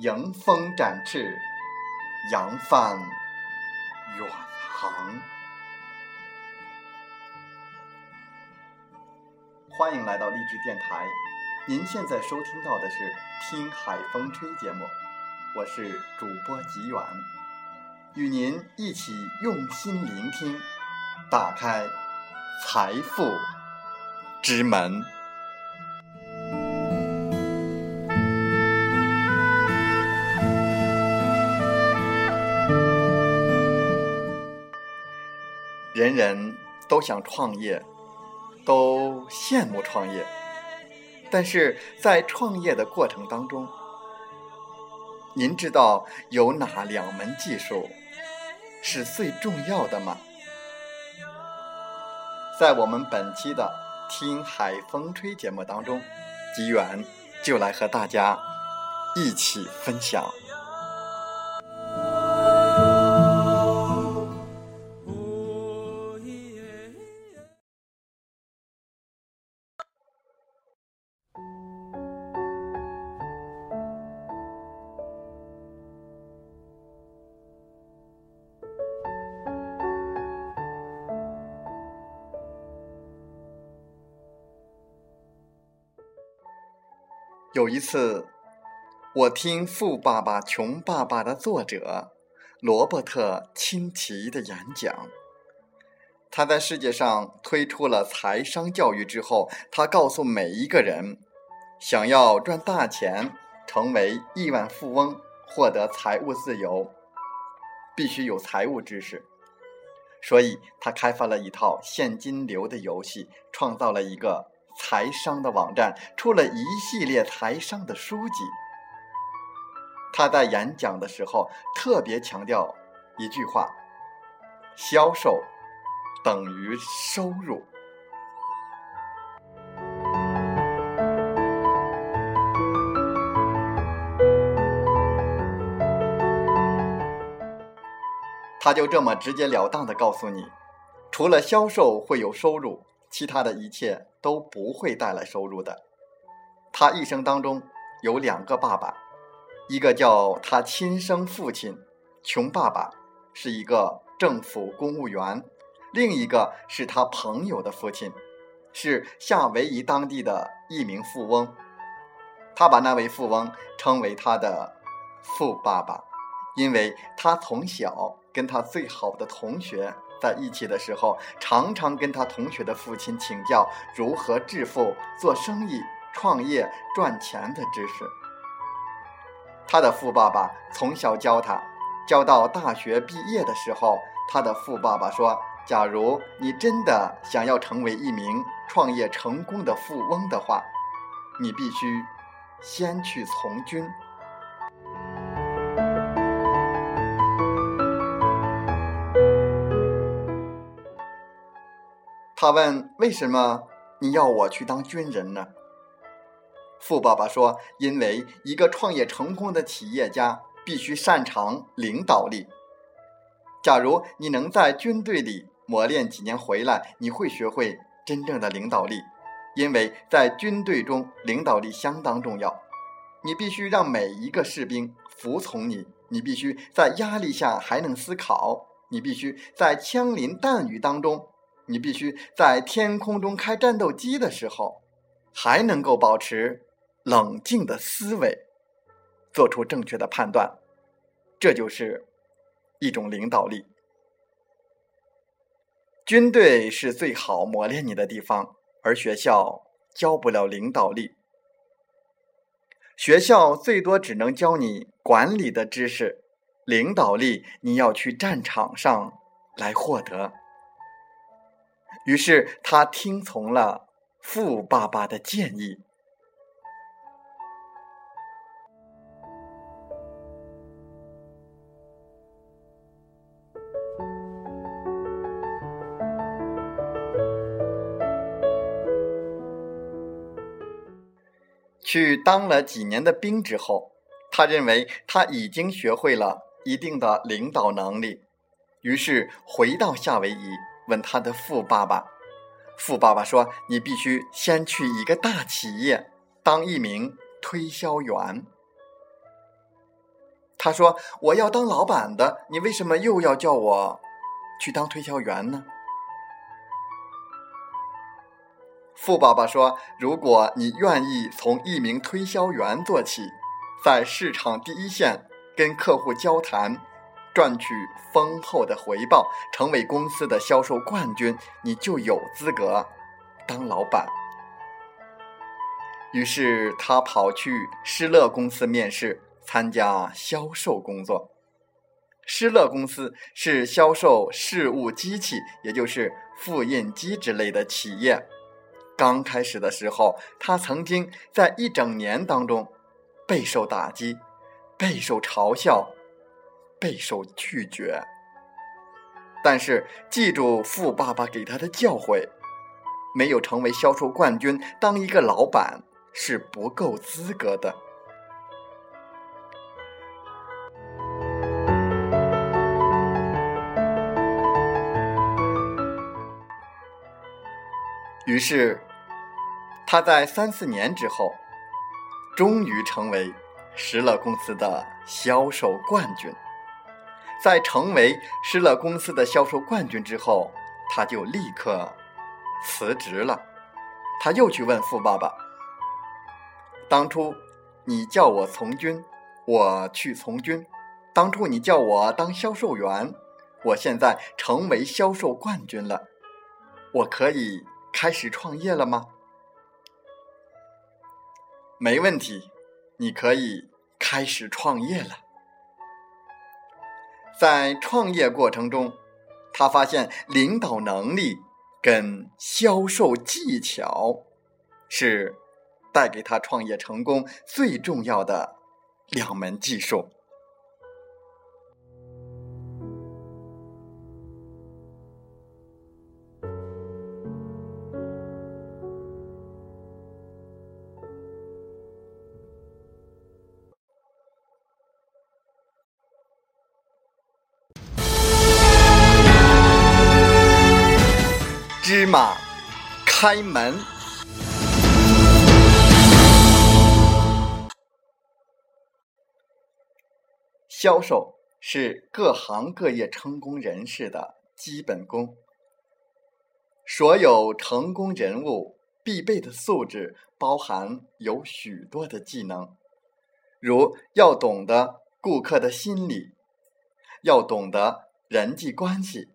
迎风展翅，扬帆远航。欢迎来到励志电台，您现在收听到的是《听海风吹》节目，我是主播吉远，与您一起用心聆听，打开财富之门。人人都想创业，都羡慕创业，但是在创业的过程当中，您知道有哪两门技术是最重要的吗？在我们本期的《听海风吹》节目当中，吉远就来和大家一起分享。有一次，我听《富爸爸穷爸爸》的作者罗伯特清崎的演讲。他在世界上推出了财商教育之后，他告诉每一个人，想要赚大钱、成为亿万富翁、获得财务自由，必须有财务知识。所以他开发了一套现金流的游戏，创造了一个。财商的网站出了一系列财商的书籍。他在演讲的时候特别强调一句话：“销售等于收入。”他就这么直截了当的告诉你，除了销售会有收入。其他的一切都不会带来收入的。他一生当中有两个爸爸，一个叫他亲生父亲，穷爸爸，是一个政府公务员；另一个是他朋友的父亲，是夏威夷当地的一名富翁。他把那位富翁称为他的富爸爸，因为他从小跟他最好的同学。在一起的时候，常常跟他同学的父亲请教如何致富、做生意、创业、赚钱的知识。他的富爸爸从小教他，教到大学毕业的时候，他的富爸爸说：“假如你真的想要成为一名创业成功的富翁的话，你必须先去从军。”他问：“为什么你要我去当军人呢？”富爸爸说：“因为一个创业成功的企业家必须擅长领导力。假如你能在军队里磨练几年回来，你会学会真正的领导力。因为在军队中，领导力相当重要。你必须让每一个士兵服从你，你必须在压力下还能思考，你必须在枪林弹雨当中。”你必须在天空中开战斗机的时候，还能够保持冷静的思维，做出正确的判断，这就是一种领导力。军队是最好磨练你的地方，而学校教不了领导力。学校最多只能教你管理的知识，领导力你要去战场上来获得。于是他听从了富爸爸的建议。去当了几年的兵之后，他认为他已经学会了一定的领导能力，于是回到夏威夷问他的富爸爸。富爸爸说：“你必须先去一个大企业当一名推销员。”他说：“我要当老板的，你为什么又要叫我去当推销员呢？”富爸爸说：“如果你愿意从一名推销员做起，在市场第一线跟客户交谈，赚取丰厚的回报，成为公司的销售冠军，你就有资格当老板。”于是他跑去施乐公司面试，参加销售工作。施乐公司是销售事务机器，也就是复印机之类的企业。刚开始的时候，他曾经在一整年当中备受打击、备受嘲笑、备受拒绝。但是，记住富爸爸给他的教诲：没有成为销售冠军，当一个老板是不够资格的。于是。他在三四年之后，终于成为施乐公司的销售冠军。在成为施乐公司的销售冠军之后，他就立刻辞职了。他又去问富爸爸：“当初你叫我从军，我去从军；当初你叫我当销售员，我现在成为销售冠军了，我可以开始创业了吗？”没问题，你可以开始创业了。在创业过程中，他发现领导能力跟销售技巧是带给他创业成功最重要的两门技术。开门。销售是各行各业成功人士的基本功。所有成功人物必备的素质包含有许多的技能，如要懂得顾客的心理，要懂得人际关系。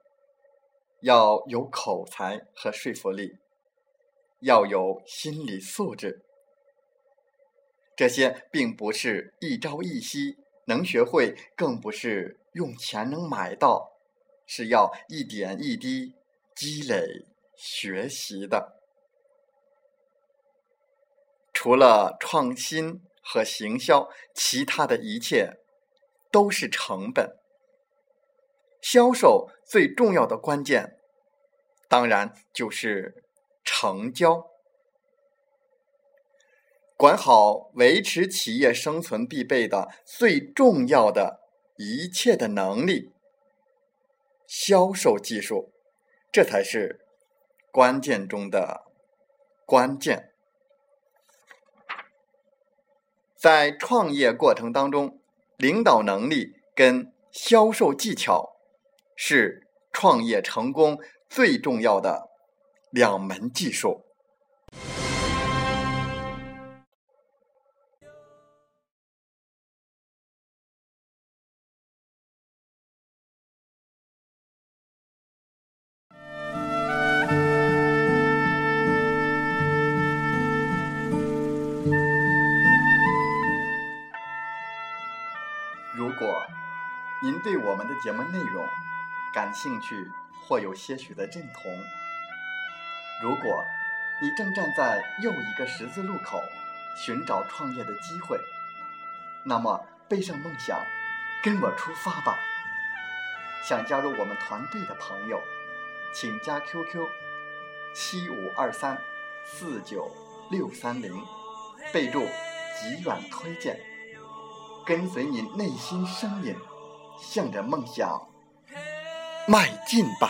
要有口才和说服力，要有心理素质，这些并不是一朝一夕能学会，更不是用钱能买到，是要一点一滴积累学习的。除了创新和行销，其他的一切都是成本。销售最重要的关键，当然就是成交。管好维持企业生存必备的最重要的一切的能力，销售技术，这才是关键中的关键。在创业过程当中，领导能力跟销售技巧。是创业成功最重要的两门技术。如果您对我们的节目内容，感兴趣或有些许的认同，如果你正站在又一个十字路口，寻找创业的机会，那么背上梦想，跟我出发吧！想加入我们团队的朋友，请加 QQ：七五二三四九六三零，备注“极远推荐”，跟随你内心声音，向着梦想迈进吧！